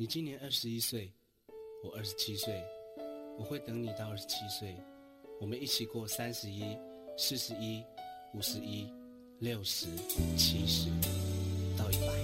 你今年二十一岁，我二十七岁，我会等你到二十七岁，我们一起过三十一、四十一、五十一、六十、七十到一百。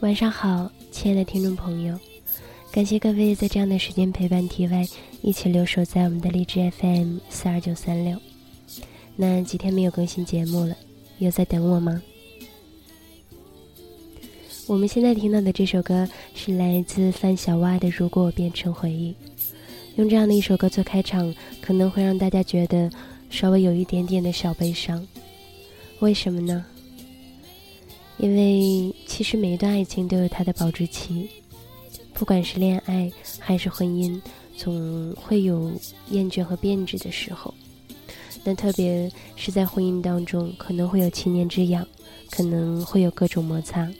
晚上好，亲爱的听众朋友，感谢各位在这样的时间陪伴 T Y 一起留守在我们的荔枝 FM 四二九三六。那几天没有更新节目了，有在等我吗？我们现在听到的这首歌是来自范小蛙的《如果我变成回忆》。用这样的一首歌做开场，可能会让大家觉得稍微有一点点的小悲伤。为什么呢？因为其实每一段爱情都有它的保质期，不管是恋爱还是婚姻，总会有厌倦和变质的时候。那特别是在婚姻当中，可能会有七年之痒，可能会有各种摩擦，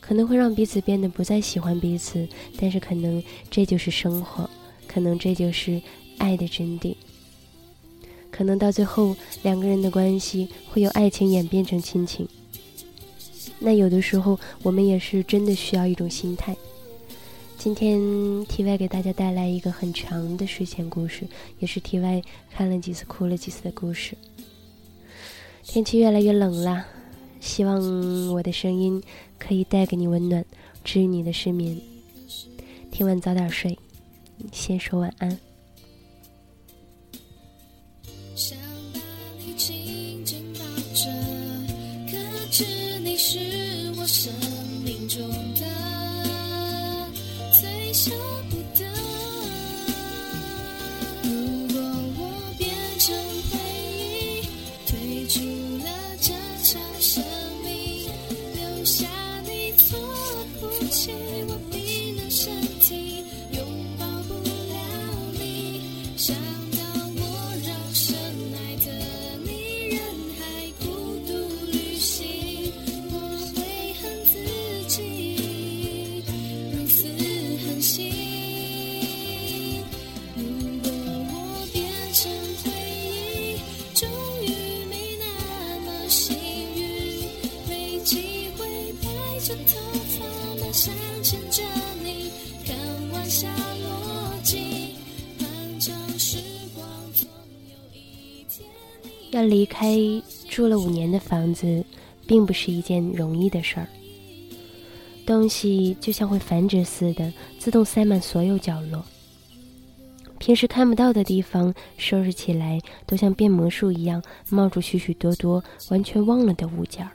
可能会让彼此变得不再喜欢彼此，但是可能这就是生活，可能这就是爱的真谛。可能到最后，两个人的关系会由爱情演变成亲情。那有的时候，我们也是真的需要一种心态。今天 T Y 给大家带来一个很长的睡前故事，也是 T Y 看了几次哭了几次的故事。天气越来越冷了，希望我的声音可以带给你温暖，治愈你的失眠。听完早点睡，先说晚安。想把你紧紧抱着，可知你是我生命中的最舍不开住了五年的房子，并不是一件容易的事儿。东西就像会繁殖似的，自动塞满所有角落。平时看不到的地方，收拾起来都像变魔术一样，冒出许许多多完全忘了的物件儿。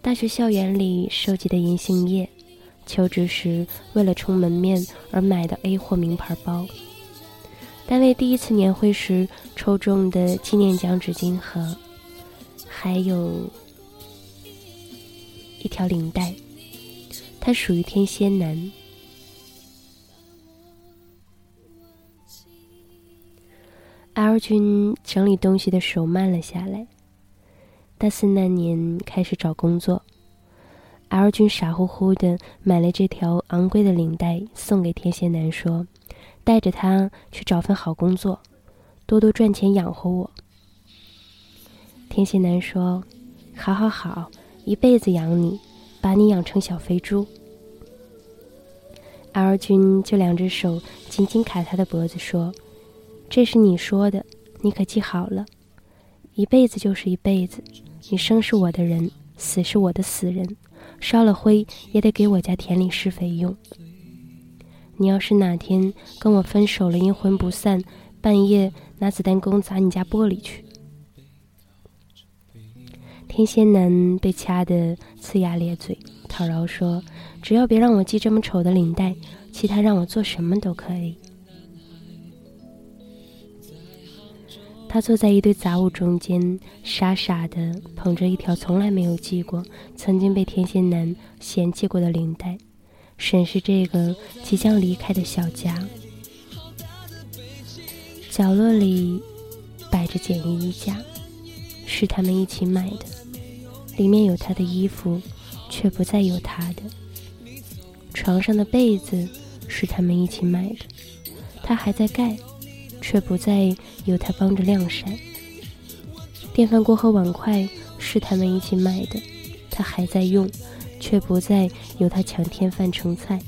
大学校园里收集的银杏叶，求职时为了充门面而买的 A 货名牌包，单位第一次年会时抽中的纪念奖纸巾盒，还有一条领带，它属于天蝎男。L 君整理东西的手慢了下来。大四那年开始找工作，L 君傻乎乎的买了这条昂贵的领带送给天蝎男，说：“带着他去找份好工作，多多赚钱养活我。”天蝎男说：“好好好，一辈子养你，把你养成小肥猪。”，L 君就两只手紧紧卡他的脖子，说：“这是你说的，你可记好了，一辈子就是一辈子，你生是我的人，死是我的死人，烧了灰也得给我家田里施肥用。你要是哪天跟我分手了，阴魂不散，半夜拿子弹弓砸你家玻璃去。”天蝎男被掐得呲牙咧嘴，讨饶说：“只要别让我系这么丑的领带，其他让我做什么都可以。”他坐在一堆杂物中间，傻傻的捧着一条从来没有系过、曾经被天蝎男嫌弃过的领带，审视这个即将离开的小家。角落里摆着简易衣架，是他们一起买的。里面有他的衣服，却不再有他的。床上的被子是他们一起买的，他还在盖，却不再有他帮着晾晒。电饭锅和碗筷是他们一起买的，他还在用，却不再有他抢添饭盛菜。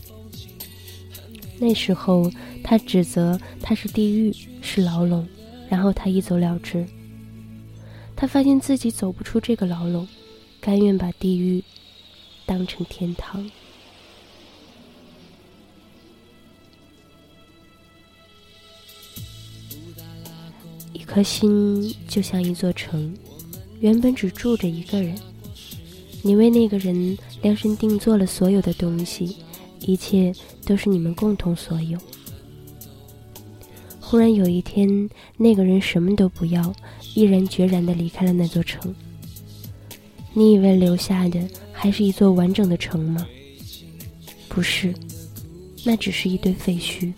那时候他指责他是地狱，是牢笼，然后他一走了之。他发现自己走不出这个牢笼。甘愿把地狱当成天堂。一颗心就像一座城，原本只住着一个人，你为那个人量身定做了所有的东西，一切都是你们共同所有。忽然有一天，那个人什么都不要，毅然决然的离开了那座城。你以为留下的还是一座完整的城吗？不是，那只是一堆废墟。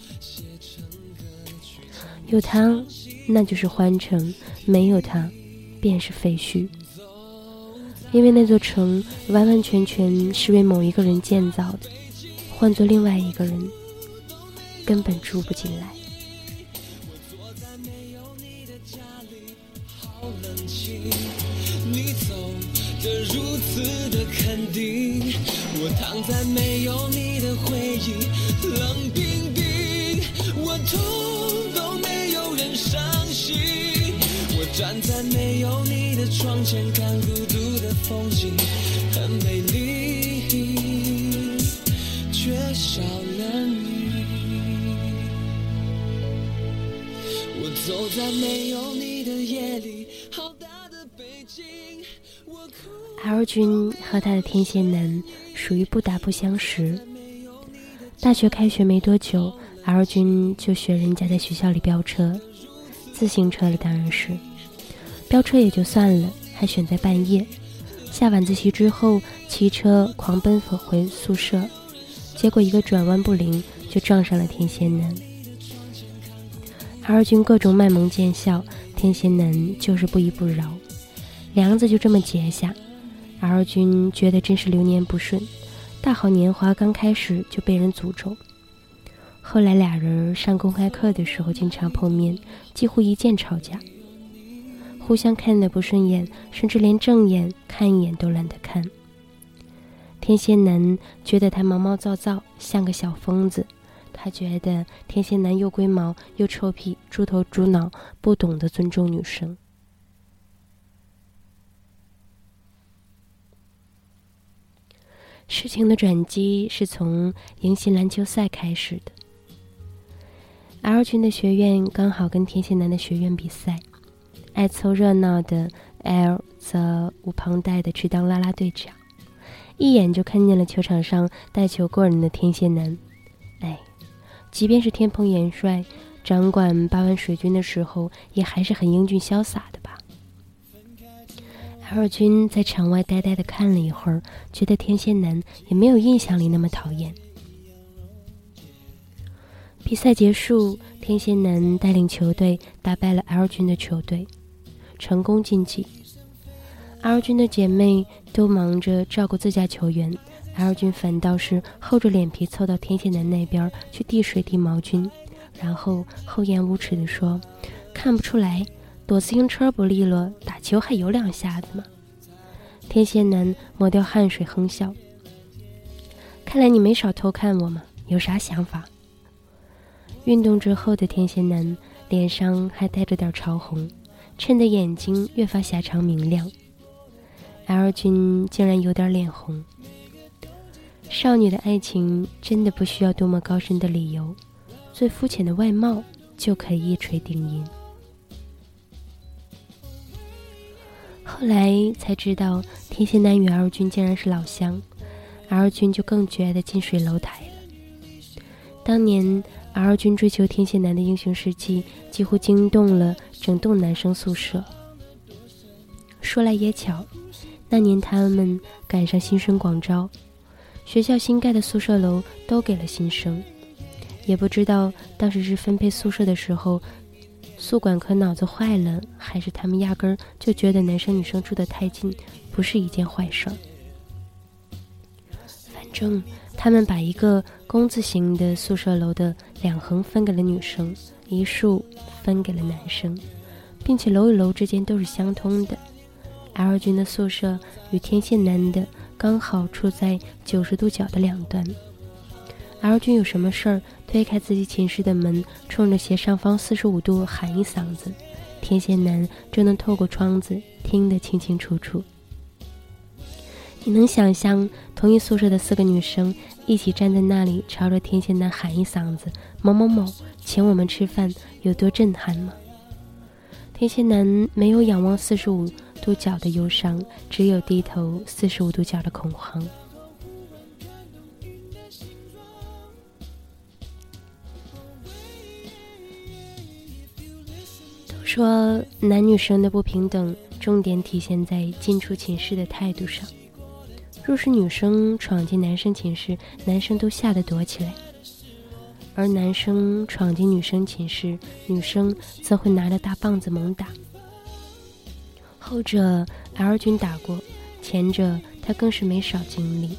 有它，那就是欢城；没有它，便是废墟。因为那座城完完全全是为某一个人建造的，换做另外一个人，根本住不进来。的如此的肯定，我躺在没有你的回忆，冷冰冰，我痛都没有人伤心。站在没有你的窗前，看孤独的风景，很美丽，却少了你。我走在没有你的夜里，好大的北京。L 君和他的天蝎男属于不打不相识。大学开学没多久，L 君就学人家在学校里飙车，自行车了当然是。飙车也就算了，还选在半夜，下晚自习之后骑车狂奔回宿舍，结果一个转弯不灵就撞上了天蝎男。L 君各种卖萌见笑，天蝎男就是不依不饶。梁子就这么结下，L 君觉得真是流年不顺，大好年华刚开始就被人诅咒。后来俩人上公开课的时候经常碰面，几乎一见吵架，互相看的不顺眼，甚至连正眼看一眼都懒得看。天蝎男觉得他毛毛躁躁，像个小疯子；他觉得天蝎男又龟毛又臭屁，猪头猪脑，不懂得尊重女生。事情的转机是从迎新篮球赛开始的。L 群的学院刚好跟天蝎男的学院比赛，爱凑热闹的 L 则无旁贷的去当啦啦队长，一眼就看见了球场上带球过人的天蝎男。哎，即便是天蓬元帅掌管八万水军的时候，也还是很英俊潇洒的吧。L 君在场外呆呆的看了一会儿，觉得天蝎男也没有印象里那么讨厌。比赛结束，天蝎男带领球队打败了 L 君的球队，成功晋级。L 君的姐妹都忙着照顾自家球员，L 君反倒是厚着脸皮凑到天蝎男那边去递水递毛巾，然后厚颜无耻地说：“看不出来。”躲自行车不利落，打球还有两下子吗？天蝎男抹掉汗水，哼笑。看来你没少偷看我嘛，有啥想法？运动之后的天蝎男脸上还带着点潮红，衬得眼睛越发狭长明亮。L 君竟然有点脸红。少女的爱情真的不需要多么高深的理由，最肤浅的外貌就可以一锤定音。后来才知道，天蝎男与 L 君竟然是老乡，L 君就更觉得近水楼台了。当年 L 君追求天蝎男的英雄事迹，几乎惊动了整栋男生宿舍。说来也巧，那年他们赶上新生广招。学校新盖的宿舍楼都给了新生，也不知道当时是分配宿舍的时候，宿管科脑子坏了，还是他们压根儿就觉得男生女生住得太近不是一件坏事儿。反正他们把一个工字形的宿舍楼的两横分给了女生，一竖分给了男生，并且楼与楼之间都是相通的。L 君的宿舍与天线男的。刚好处在九十度角的两端。L 君有什么事儿，推开自己寝室的门，冲着斜上方四十五度喊一嗓子，天蝎男就能透过窗子听得清清楚楚。你能想象同一宿舍的四个女生一起站在那里，朝着天蝎男喊一嗓子“某某某，请我们吃饭”有多震撼吗？天蝎男没有仰望四十五。度角的忧伤，只有低头四十五度角的恐慌。都说男女生的不平等，重点体现在进出寝室的态度上。若是女生闯进男生寝室，男生都吓得躲起来；而男生闯进女生寝室，女生则会拿着大棒子猛打。后者 L 君打过，前者他更是没少经历。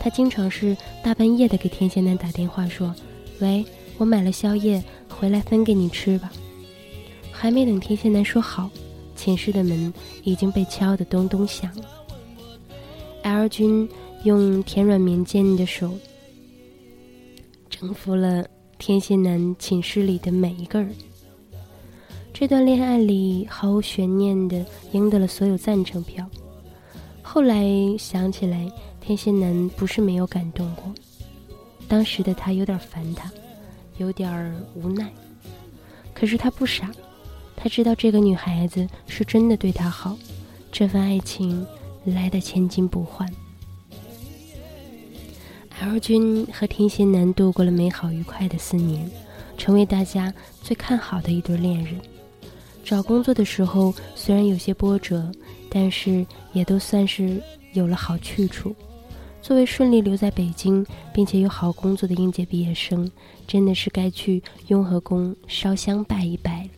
他经常是大半夜的给天蝎男打电话说：“喂，我买了宵夜，回来分给你吃吧。”还没等天蝎男说好，寝室的门已经被敲得咚咚响了。L 君用甜软绵健的手征服了天蝎男寝室里的每一个人。这段恋爱里毫无悬念的赢得了所有赞成票。后来想起来，天蝎男不是没有感动过，当时的他有点烦他，有点无奈。可是他不傻，他知道这个女孩子是真的对他好，这份爱情来的千金不换。L 君和天蝎男度过了美好愉快的四年，成为大家最看好的一对恋人。找工作的时候虽然有些波折，但是也都算是有了好去处。作为顺利留在北京并且有好工作的应届毕业生，真的是该去雍和宫烧香拜一拜了。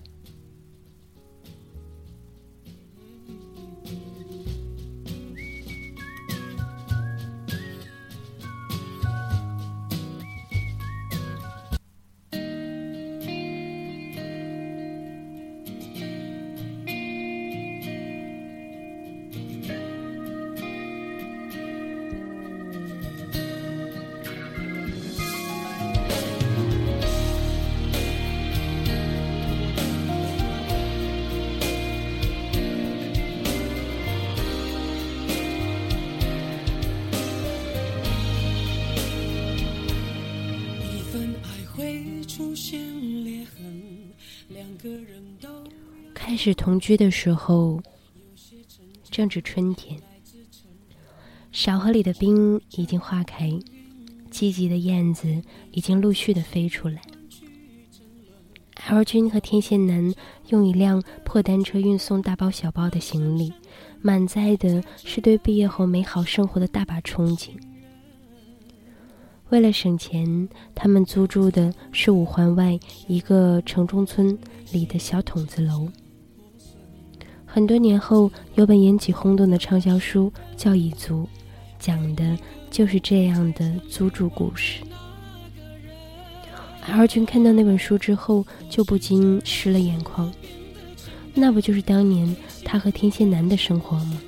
始同居的时候，正值春天，小河里的冰已经化开，积极的燕子已经陆续的飞出来。L 君和天蝎男用一辆破单车运送大包小包的行李，满载的是对毕业后美好生活的大把憧憬。为了省钱，他们租住的是五环外一个城中村里的小筒子楼。很多年后，有本引起轰动的畅销书叫《蚁族》，讲的就是这样的租住故事。二君看到那本书之后，就不禁湿了眼眶。那不就是当年他和天蝎男的生活吗？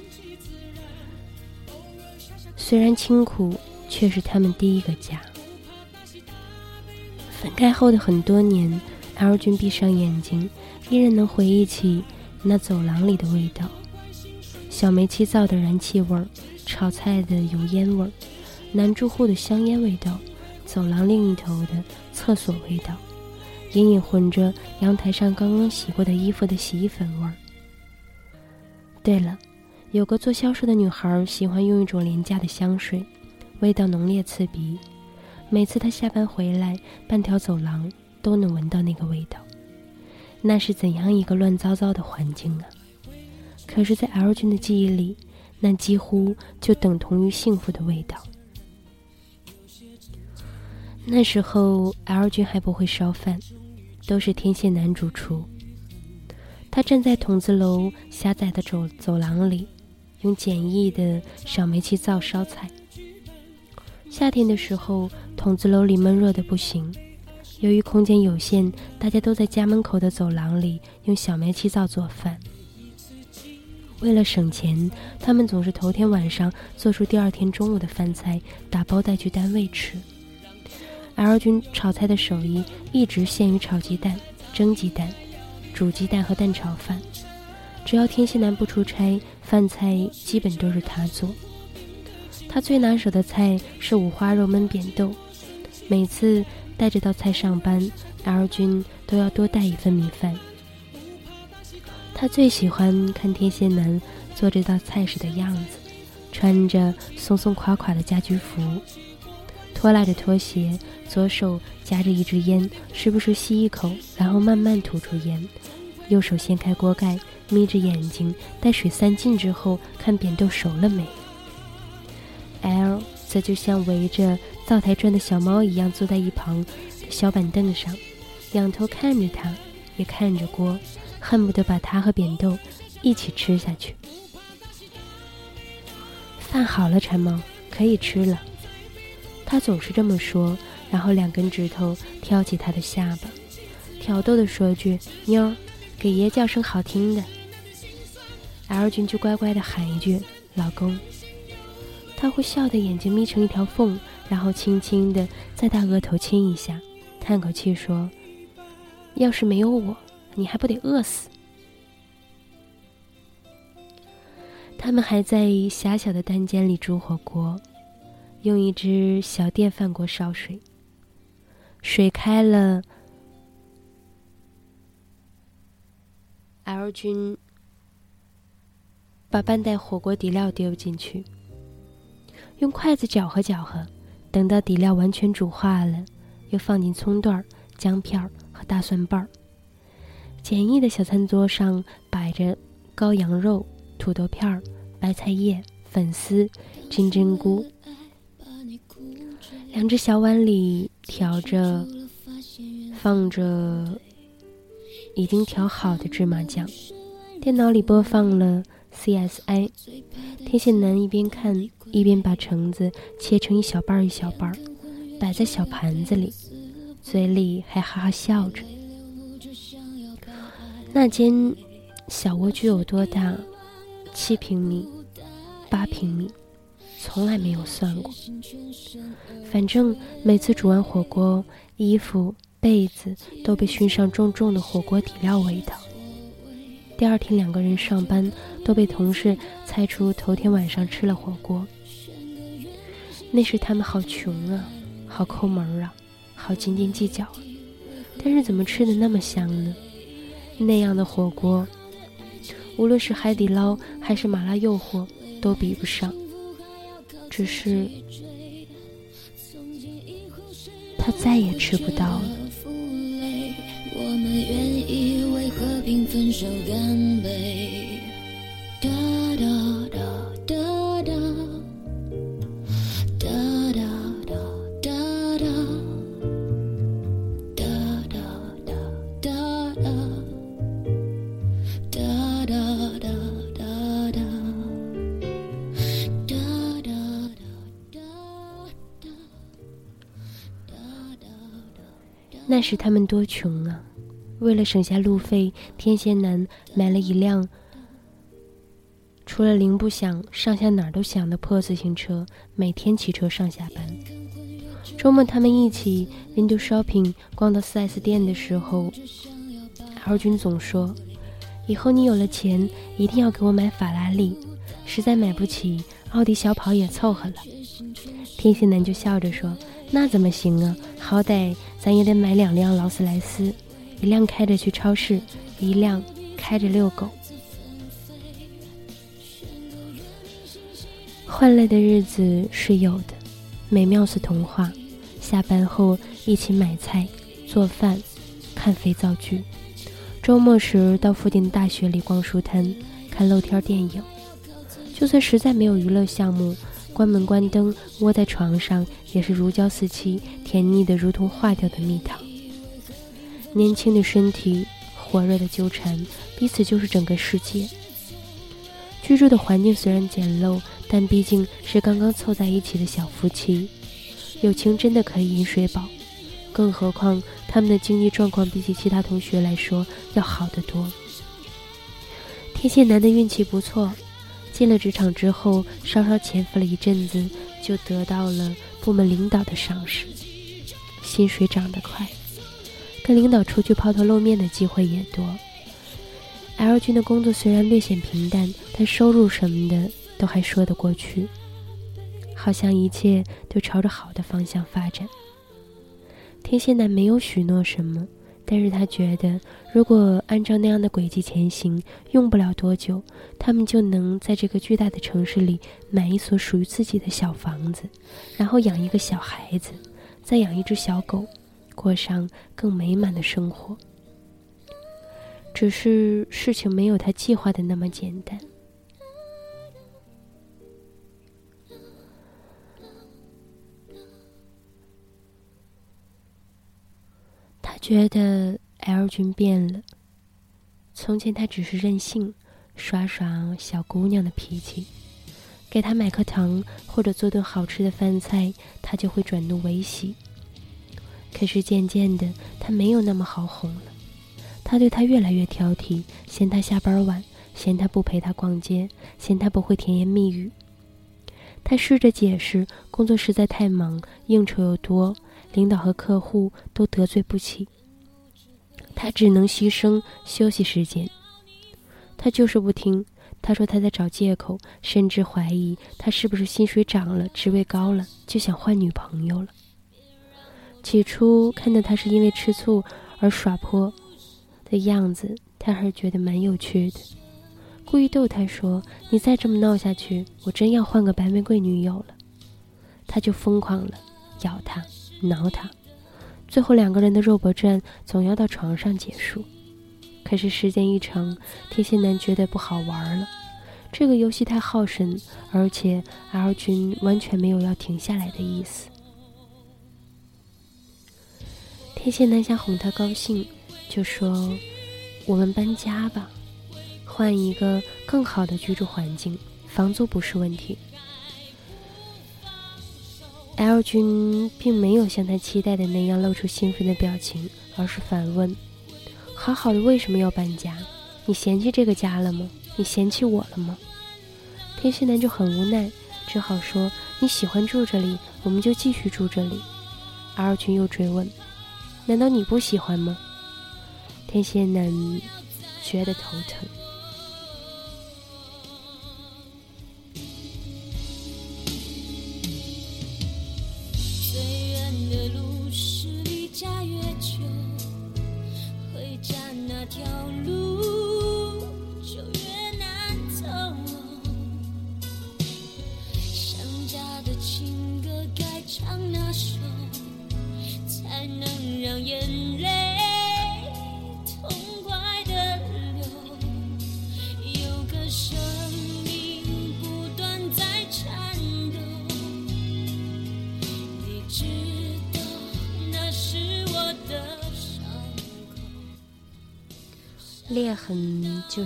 虽然清苦。却是他们第一个家。分开后的很多年，L 君闭上眼睛，依然能回忆起那走廊里的味道：小煤气灶的燃气味儿，炒菜的油烟味儿，男住户的香烟味道，走廊另一头的厕所味道，隐隐混着阳台上刚刚洗过的衣服的洗衣粉味儿。对了，有个做销售的女孩喜欢用一种廉价的香水，味道浓烈刺鼻。每次她下班回来，半条走廊都能闻到那个味道。那是怎样一个乱糟糟的环境啊！可是，在 L 君的记忆里，那几乎就等同于幸福的味道。那时候，L 君还不会烧饭，都是天蝎男主厨。他站在筒子楼狭窄的走走廊里，用简易的小煤气灶烧菜。夏天的时候，筒子楼里闷热的不行。由于空间有限，大家都在家门口的走廊里用小煤气灶做饭。为了省钱，他们总是头天晚上做出第二天中午的饭菜，打包带去单位吃。L 君炒菜的手艺一直限于炒鸡蛋、蒸鸡蛋。煮鸡蛋和蛋炒饭，只要天蝎男不出差，饭菜基本都是他做。他最拿手的菜是五花肉焖扁豆，每次带这道菜上班，L 君都要多带一份米饭。他最喜欢看天蝎男做这道菜时的样子，穿着松松垮垮的家居服，拖拉着拖鞋，左手夹着一支烟，时不时吸一口，然后慢慢吐出烟。右手掀开锅盖，眯着眼睛，待水散尽之后，看扁豆熟了没。L 则就像围着灶台转的小猫一样，坐在一旁的小板凳上，仰头看着他，也看着锅，恨不得把它和扁豆一起吃下去。饭好了，馋猫，可以吃了。他总是这么说，然后两根指头挑起他的下巴，挑逗地说句：“妞儿。”给爷叫声好听的，L 君就乖乖的喊一句“老公”，他会笑得眼睛眯成一条缝，然后轻轻的在他额头亲一下，叹口气说：“要是没有我，你还不得饿死？”他们还在狭小的单间里煮火锅，用一只小电饭锅烧水，水开了。L 君把半袋火锅底料丢进去，用筷子搅和搅和，等到底料完全煮化了，又放进葱段、姜片和大蒜瓣儿。简易的小餐桌上摆着羔羊肉、土豆片、白菜叶、粉丝、金针菇，两只小碗里调着，放着。已经调好的芝麻酱，电脑里播放了 CSI。天线男一边看一边把橙子切成一小半一小半，摆在小盘子里，嘴里还哈哈笑着。那间小蜗居有多大？七平米、八平米，从来没有算过。反正每次煮完火锅，衣服。被子都被熏上重重的火锅底料味道。第二天，两个人上班都被同事猜出头天晚上吃了火锅。那时他们好穷啊，好抠门啊，好斤斤计较。但是怎么吃的那么香呢？那样的火锅，无论是海底捞还是麻辣诱惑都比不上。只是他再也吃不到了。愿意为和平分手干杯。那时他们多穷啊！为了省下路费，天蝎男买了一辆除了铃不响、上下哪儿都响的破自行车，每天骑车上下班。周末他们一起 window shopping 逛到 4S 店的时候，L 君总说：“以后你有了钱，一定要给我买法拉利。实在买不起，奥迪小跑也凑合了。”天蝎男就笑着说：“那怎么行啊？好歹咱也得买两辆劳斯莱斯，一辆开着去超市，一辆开着遛狗。”欢乐的日子是有的，美妙似童话。下班后一起买菜、做饭、看肥皂剧。周末时到附近的大学里逛书摊、看露天电影。就算实在没有娱乐项目，关门关灯，窝在床上也是如胶似漆、甜腻的如同化掉的蜜糖。年轻的身体，火热的纠缠，彼此就是整个世界。居住的环境虽然简陋。但毕竟是刚刚凑在一起的小夫妻，友情真的可以饮水饱，更何况他们的经济状况比起其他同学来说要好得多。天蝎男的运气不错，进了职场之后，稍稍潜伏了一阵子，就得到了部门领导的赏识，薪水涨得快，跟领导出去抛头露面的机会也多。L 君的工作虽然略显平淡，但收入什么的。都还说得过去，好像一切都朝着好的方向发展。天蝎男没有许诺什么，但是他觉得，如果按照那样的轨迹前行，用不了多久，他们就能在这个巨大的城市里买一所属于自己的小房子，然后养一个小孩子，再养一只小狗，过上更美满的生活。只是事情没有他计划的那么简单。觉得 L 君变了。从前他只是任性，耍耍小姑娘的脾气，给他买颗糖或者做顿好吃的饭菜，他就会转怒为喜。可是渐渐的，他没有那么好哄了。他对他越来越挑剔，嫌他下班晚，嫌他不陪他逛街，嫌他不会甜言蜜语。他试着解释，工作实在太忙，应酬又多。领导和客户都得罪不起，他只能牺牲休息时间。他就是不听，他说他在找借口，甚至怀疑他是不是薪水涨了、职位高了，就想换女朋友了。起初看到他是因为吃醋而耍泼的样子，他还觉得蛮有趣的，故意逗他说：“你再这么闹下去，我真要换个白玫瑰女友了。”他就疯狂了，咬他。挠他，最后两个人的肉搏战总要到床上结束。可是时间一长，天蝎男觉得不好玩了，这个游戏太耗神，而且 L 君完全没有要停下来的意思。天蝎男想哄他高兴，就说：“我们搬家吧，换一个更好的居住环境，房租不是问题。” L 君并没有像他期待的那样露出兴奋的表情，而是反问：“好好的为什么要搬家？你嫌弃这个家了吗？你嫌弃我了吗？”天蝎男就很无奈，只好说：“你喜欢住这里，我们就继续住这里。”L 君又追问：“难道你不喜欢吗？”天蝎男觉得头疼。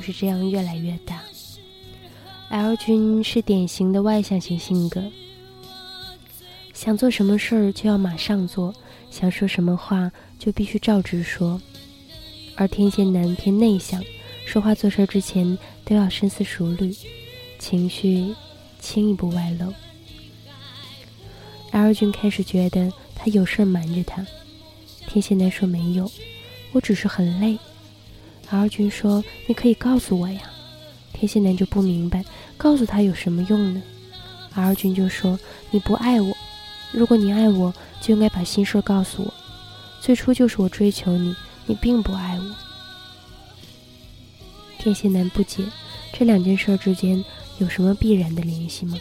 是这样越来越大。L 君是典型的外向型性格，想做什么事儿就要马上做，想说什么话就必须照直说；而天蝎男偏内向，说话做事之前都要深思熟虑，情绪轻易不外露。L 君开始觉得他有事瞒着他。天蝎男说没有，我只是很累。R 君说你可以告诉我呀。天蝎男就不明白，告诉他有什么用呢？R 君就说你不爱我，如果你爱我，就应该把心事告诉我。最初就是我追求你，你并不爱我。天蝎男不解，这两件事之间有什么必然的联系吗？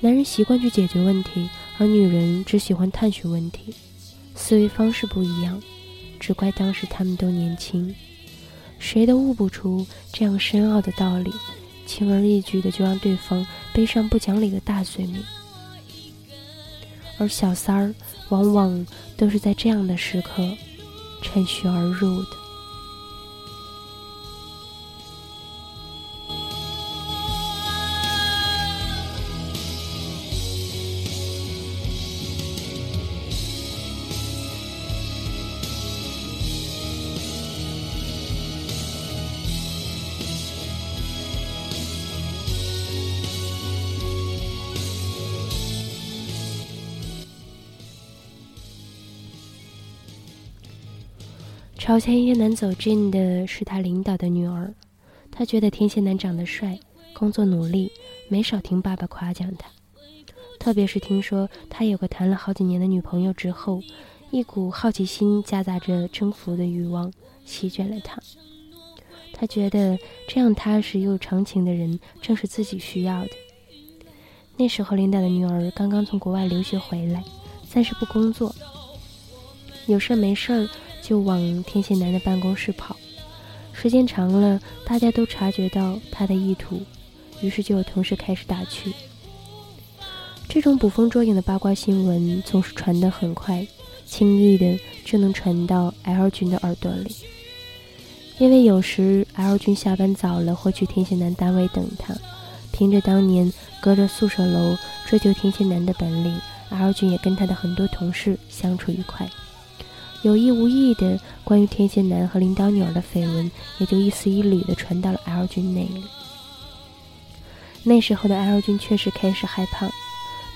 男人习惯去解决问题，而女人只喜欢探寻问题，思维方式不一样，只怪当时他们都年轻，谁都悟不出这样深奥的道理，轻而易举的就让对方背上不讲理的大罪名。而小三儿往往都是在这样的时刻趁虚而入的。朝天蝎男走近的是他领导的女儿，他觉得天蝎男长得帅，工作努力，没少听爸爸夸奖他。特别是听说他有个谈了好几年的女朋友之后，一股好奇心夹杂着征服的欲望席卷了他。他觉得这样踏实又长情的人正是自己需要的。那时候，领导的女儿刚刚从国外留学回来，暂时不工作，有事没事儿。就往天蝎男的办公室跑，时间长了，大家都察觉到他的意图，于是就有同事开始打趣。这种捕风捉影的八卦新闻总是传得很快，轻易的就能传到 L 君的耳朵里。因为有时 L 君下班早了，会去天蝎男单位等他，凭着当年隔着宿舍楼追求天蝎男的本领，L 君也跟他的很多同事相处愉快。有意无意的，关于天蝎男和领导女儿的绯闻，也就一丝一缕的传到了 L 君那里。那时候的 L 君确实开始害怕，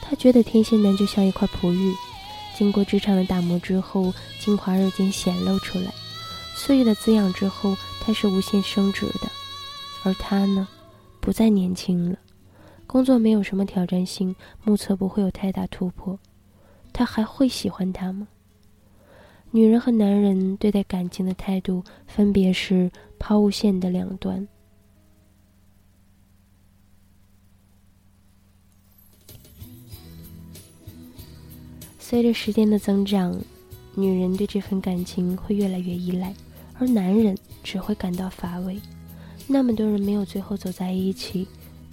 他觉得天蝎男就像一块璞玉，经过职场的打磨之后，精华日渐显露出来。岁月的滋养之后，它是无限升值的。而他呢，不再年轻了，工作没有什么挑战性，目测不会有太大突破，他还会喜欢他吗？女人和男人对待感情的态度，分别是抛物线的两端。随着时间的增长，女人对这份感情会越来越依赖，而男人只会感到乏味。那么多人没有最后走在一起，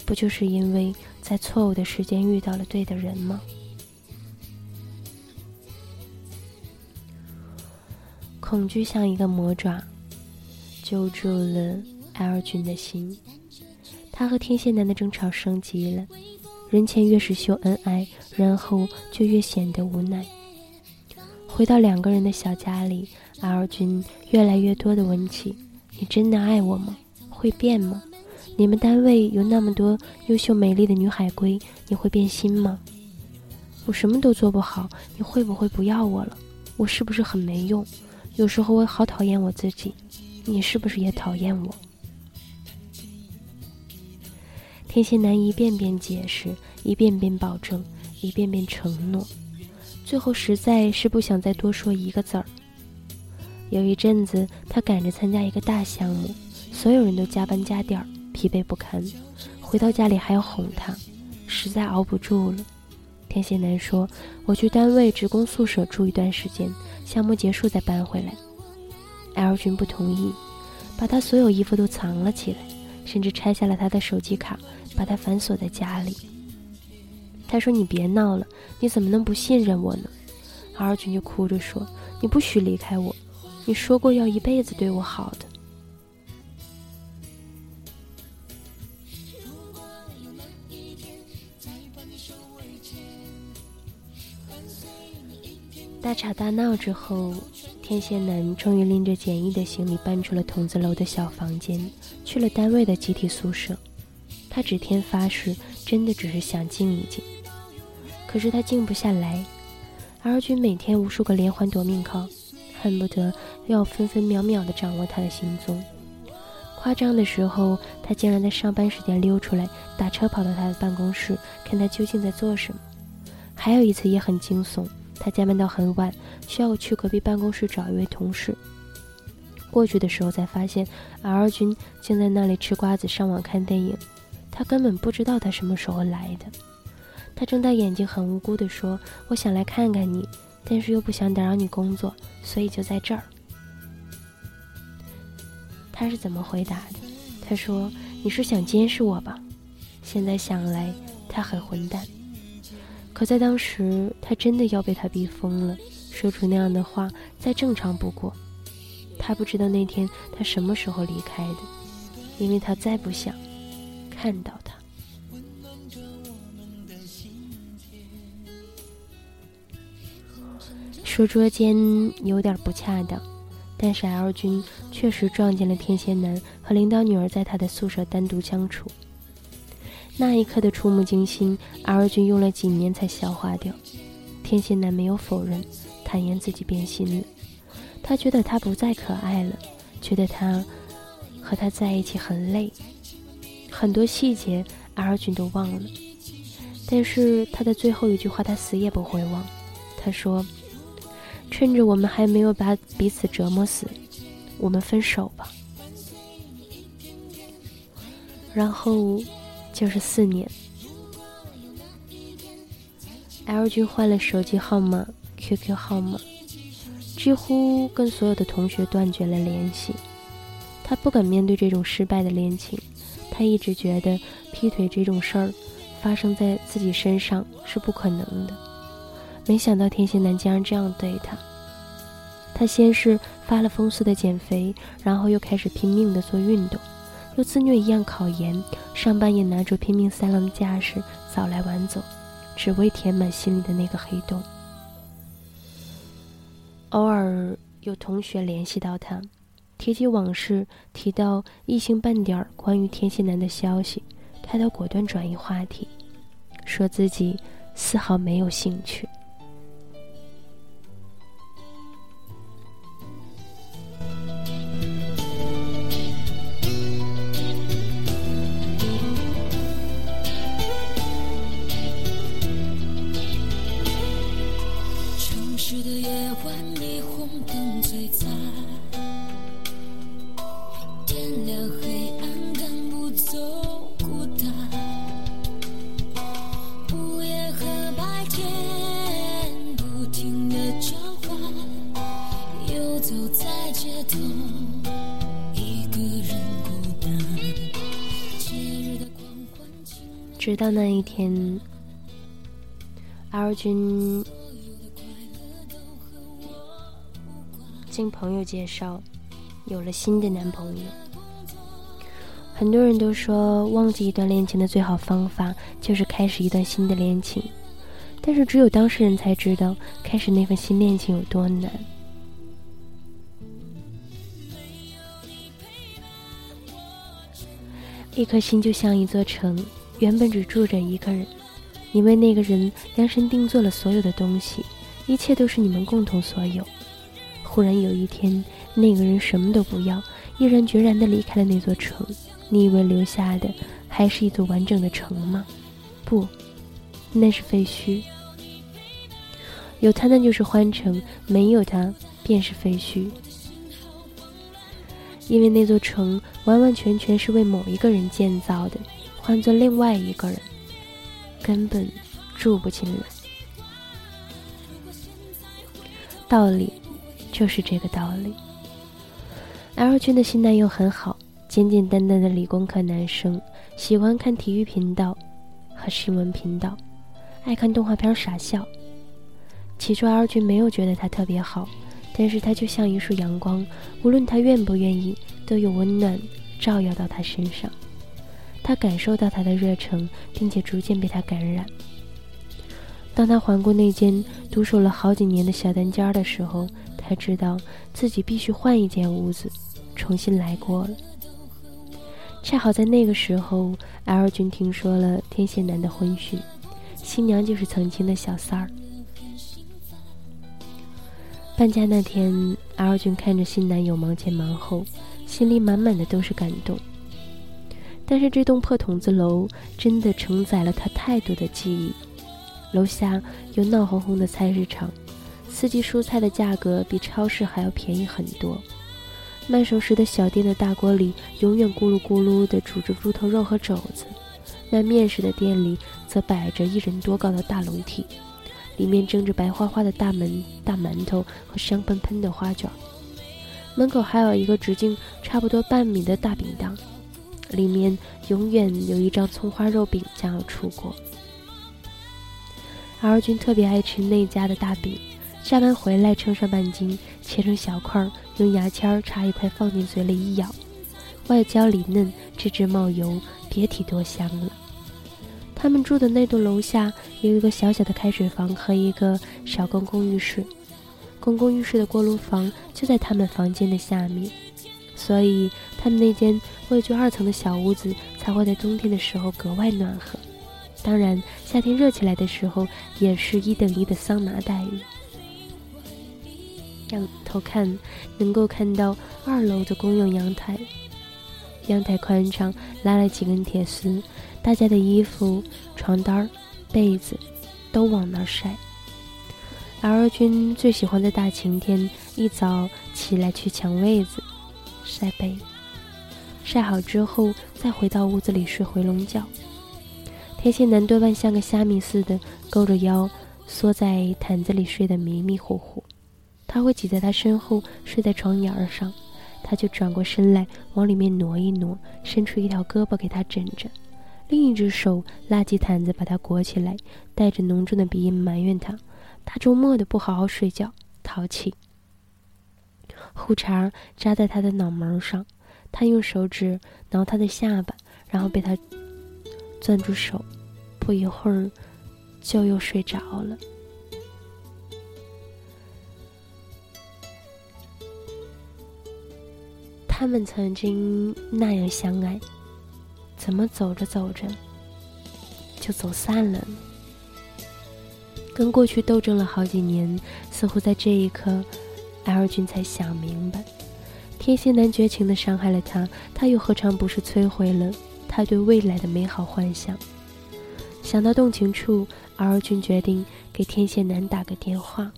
不就是因为在错误的时间遇到了对的人吗？恐惧像一个魔爪，揪住了 L 君的心。他和天蝎男的争吵升级了，人前越是秀恩爱，然后就越显得无奈。回到两个人的小家里，L 君越来越多的问起：“你真的爱我吗？会变吗？你们单位有那么多优秀美丽的女海归，你会变心吗？我什么都做不好，你会不会不要我了？我是不是很没用？”有时候我好讨厌我自己，你是不是也讨厌我？天蝎男一遍遍解释，一遍遍保证，一遍遍承诺，最后实在是不想再多说一个字儿。有一阵子，他赶着参加一个大项目，所有人都加班加点儿，疲惫不堪，回到家里还要哄他，实在熬不住了。天蝎男说：“我去单位职工宿舍住一段时间。”项目结束再搬回来，L 君不同意，把他所有衣服都藏了起来，甚至拆下了他的手机卡，把他反锁在家里。他说：“你别闹了，你怎么能不信任我呢？”L 君就哭着说：“你不许离开我，你说过要一辈子对我好的。”大吵大闹之后，天蝎男终于拎着简易的行李搬出了筒子楼的小房间，去了单位的集体宿舍。他指天发誓，真的只是想静一静。可是他静不下来。，L 君每天无数个连环夺命 call，恨不得要分分秒秒地掌握他的行踪。夸张的时候，他竟然在上班时间溜出来，打车跑到他的办公室，看他究竟在做什么。还有一次也很惊悚，他加班到很晚，需要去隔壁办公室找一位同事。过去的时候才发现，L 君竟在那里吃瓜子、上网看电影。他根本不知道他什么时候来的。他睁大眼睛，很无辜地说：“我想来看看你，但是又不想打扰你工作，所以就在这儿。”他是怎么回答的？他说：“你是想监视我吧？”现在想来，他很混蛋。可在当时，他真的要被他逼疯了。说出那样的话，再正常不过。他不知道那天他什么时候离开的，因为他再不想看到他。说捉奸有点不恰当，但是 L 君确实撞见了天蝎男和领导女儿在他的宿舍单独相处。那一刻的触目惊心，R 君用了几年才消化掉。天蝎男没有否认，坦言自己变心了。他觉得他不再可爱了，觉得他和他在一起很累，很多细节 R 君都忘了。但是他的最后一句话，他死也不会忘。他说：“趁着我们还没有把彼此折磨死，我们分手吧。”然后就是四年，L 君换了手机号码、QQ 号码。几乎跟所有的同学断绝了联系。他不敢面对这种失败的恋情，他一直觉得劈腿这种事儿发生在自己身上是不可能的。没想到天蝎男竟然这样对他。他先是发了疯似的减肥，然后又开始拼命的做运动，又自虐一样考研，上班也拿着拼命三郎的架势早来晚走，只为填满心里的那个黑洞。偶尔有同学联系到他，提起往事，提到一星半点关于天蝎男的消息，他都果断转移话题，说自己丝毫没有兴趣。直到那一天，L 君经朋友介绍有了新的男朋友。很多人都说，忘记一段恋情的最好方法就是开始一段新的恋情，但是只有当事人才知道，开始那份新恋情有多难。一颗心就像一座城。原本只住着一个人，你为那个人量身定做了所有的东西，一切都是你们共同所有。忽然有一天，那个人什么都不要，毅然决然地离开了那座城。你以为留下的还是一座完整的城吗？不，那是废墟。有他，那就是欢城；没有他，便是废墟。因为那座城完完全全是为某一个人建造的。换做另外一个人，根本住不进来。道理就是这个道理。L 君的新男友很好，简简单单的理工科男生，喜欢看体育频道和新闻频道，爱看动画片傻笑。起初 L 君没有觉得他特别好，但是他就像一束阳光，无论他愿不愿意，都有温暖照耀到他身上。他感受到他的热诚，并且逐渐被他感染。当他环顾那间独守了好几年的小单间的时候，他知道自己必须换一间屋子，重新来过了。恰好在那个时候，L 君听说了天蝎男的婚讯，新娘就是曾经的小三儿。搬家那天，L 君看着新男友忙前忙后，心里满满的都是感动。但是这栋破筒子楼真的承载了他太多的记忆。楼下有闹哄哄的菜市场，四季蔬菜的价格比超市还要便宜很多。卖熟食的小店的大锅里永远咕噜咕噜地煮着猪头肉和肘子，卖面食的店里则摆着一人多高的大笼屉，里面蒸着白花花的大门大馒头和香喷喷的花卷。门口还有一个直径差不多半米的大饼档，里面永远有一张葱花肉饼将要出锅。而君特别爱吃那家的大饼，下班回来称上半斤，切成小块，用牙签插一块放进嘴里一咬，外焦里嫩，吱吱冒油，别提多香了。他们住的那栋楼下有一个小小的开水房和一个小公共浴室，公共浴室的锅炉房就在他们房间的下面，所以他们那间位居二层的小屋子才会在冬天的时候格外暖和。当然，夏天热起来的时候，也是一等一的桑拿待遇。仰头看，能够看到二楼的公用阳台，阳台宽敞，拉了几根铁丝，大家的衣服、床单、被子都往那儿晒。L 君最喜欢在大晴天一早起来去抢位子晒被，晒好之后再回到屋子里睡回笼觉。天蝎男多半像个虾米似的，勾着腰缩在毯子里睡得迷迷糊糊。他会挤在他身后睡在床沿上，他就转过身来往里面挪一挪，伸出一条胳膊给他枕着，另一只手拉起毯子把他裹起来，带着浓重的鼻音埋怨他：大周末的不好好睡觉，淘气。胡茬扎在他的脑门上，他用手指挠他的下巴，然后被他。攥住手，不一会儿就又睡着了。他们曾经那样相爱，怎么走着走着就走散了呢？跟过去斗争了好几年，似乎在这一刻，L 君才想明白：天蝎男绝情的伤害了他，他又何尝不是摧毁了？他对未来的美好幻想，想到动情处，R 君决定给天蝎男打个电话。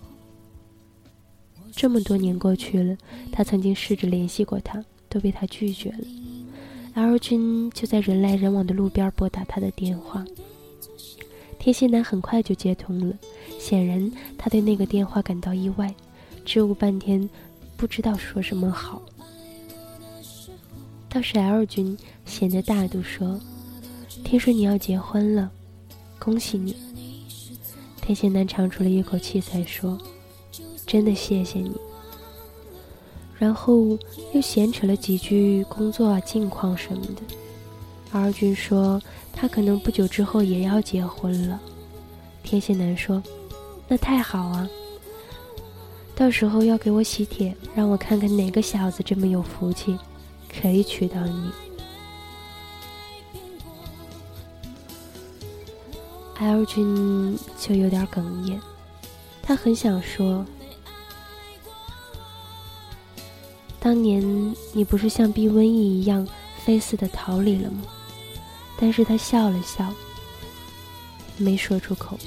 这么多年过去了，他曾经试着联系过他，都被他拒绝了。R 君就在人来人往的路边拨打他的电话，天蝎男很快就接通了。显然，他对那个电话感到意外，支吾半天，不知道说什么好。倒是 L 君显得大度说：“听说你要结婚了，恭喜你。”天蝎男长出了一口气，才说：“真的谢谢你。”然后又闲扯了几句工作啊、近况什么的。R 君说他可能不久之后也要结婚了。天蝎男说：“那太好啊！到时候要给我喜帖，让我看看哪个小子这么有福气。”可以娶到你，L 君就有点哽咽。他很想说：“当年你不是像避瘟疫一样飞似的逃离了吗？”但是他笑了笑，没说出口。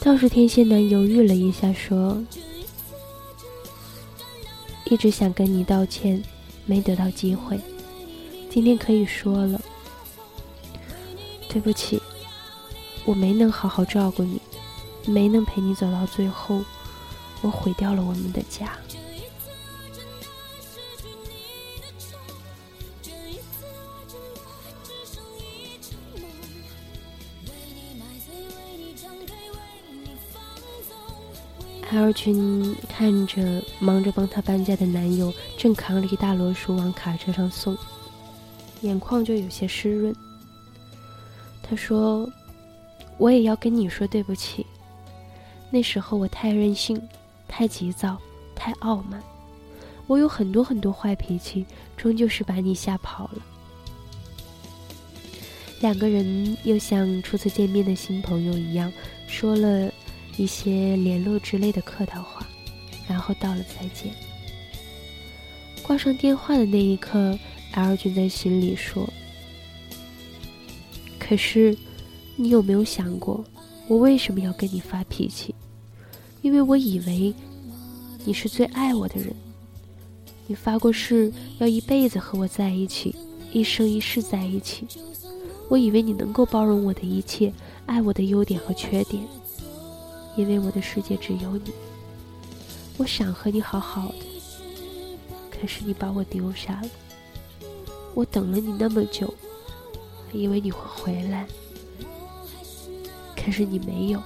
倒是天蝎男犹豫了一下，说：“一直想跟你道歉。”没得到机会，今天可以说了。对不起，我没能好好照顾你，没能陪你走到最后，我毁掉了我们的家。L 群看着忙着帮她搬家的男友，正扛着一大摞书往卡车上送，眼眶就有些湿润。他说：“我也要跟你说对不起，那时候我太任性，太急躁，太傲慢，我有很多很多坏脾气，终究是把你吓跑了。”两个人又像初次见面的新朋友一样，说了。一些联络之类的客套话，然后道了再见。挂上电话的那一刻，L 君在心里说：“可是，你有没有想过，我为什么要跟你发脾气？因为我以为你是最爱我的人，你发过誓要一辈子和我在一起，一生一世在一起。我以为你能够包容我的一切，爱我的优点和缺点，因为我的世界只有你。我想和你好好的，可是你把我丢下了。我等了你那么久。”以为你会回来，可是你没有。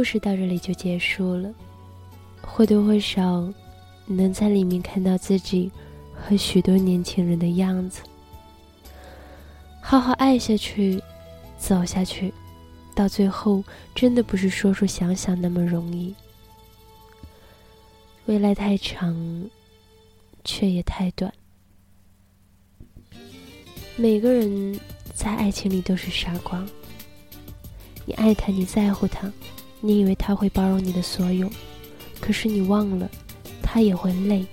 故事到这里就结束了，或多或少，能在里面看到自己和许多年轻人的样子。好好爱下去，走下去，到最后真的不是说说想想那么容易。未来太长，却也太短。每个人在爱情里都是傻瓜，你爱他，你在乎他。你以为他会包容你的所有，可是你忘了，他也会累，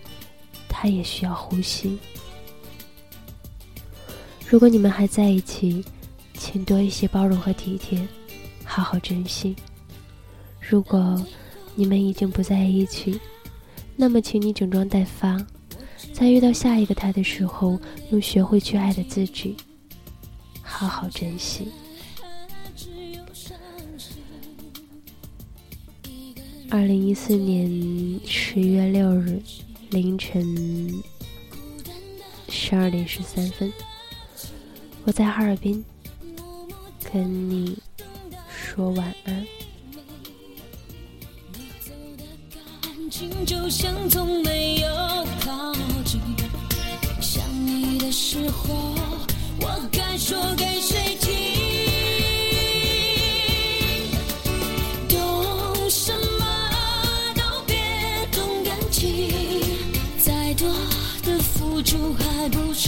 他也需要呼吸。如果你们还在一起，请多一些包容和体贴，好好珍惜。如果你们已经不在一起，那么请你整装待发，在遇到下一个他的时候，用学会去爱的自己，好好珍惜。二零一四年十月六日凌晨十二点十三分，我在哈尔滨跟你说晚安。就像从没有靠近，想你的时候，我该说给谁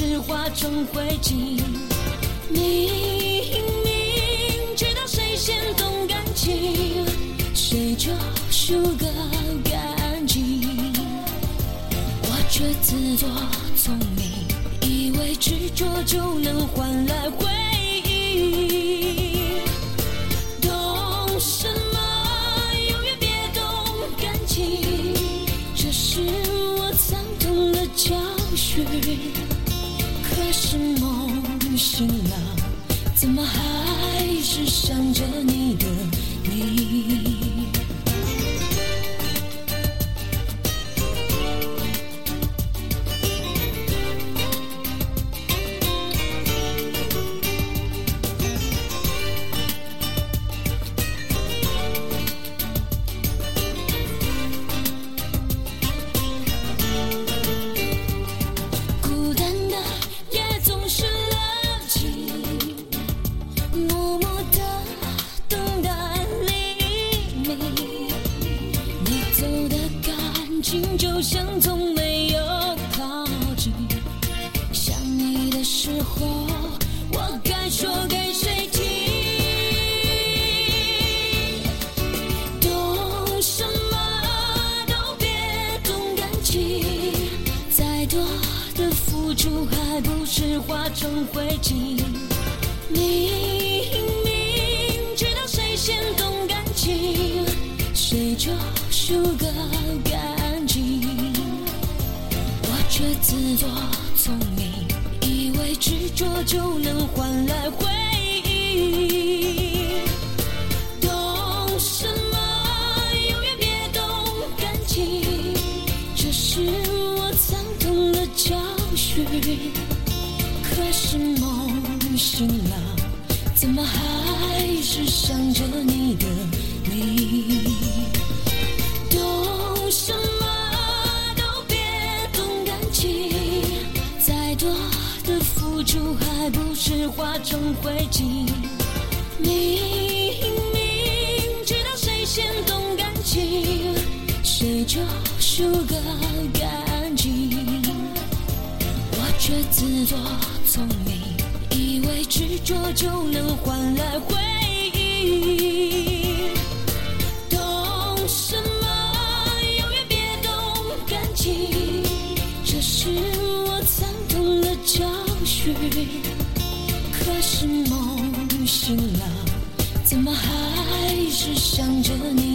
是化成灰烬？明明知道谁先动感情，谁就输个干净。我却自作聪明，以为执着就能换来回应。懂什么？永远别动感情，这是我惨痛的教训。可是梦醒了，怎么还是想着你的你？灰烬明明知道谁先动感情谁就输个干净我却自作聪明以为执着就能换来回忆。是梦醒了怎么还是想着你？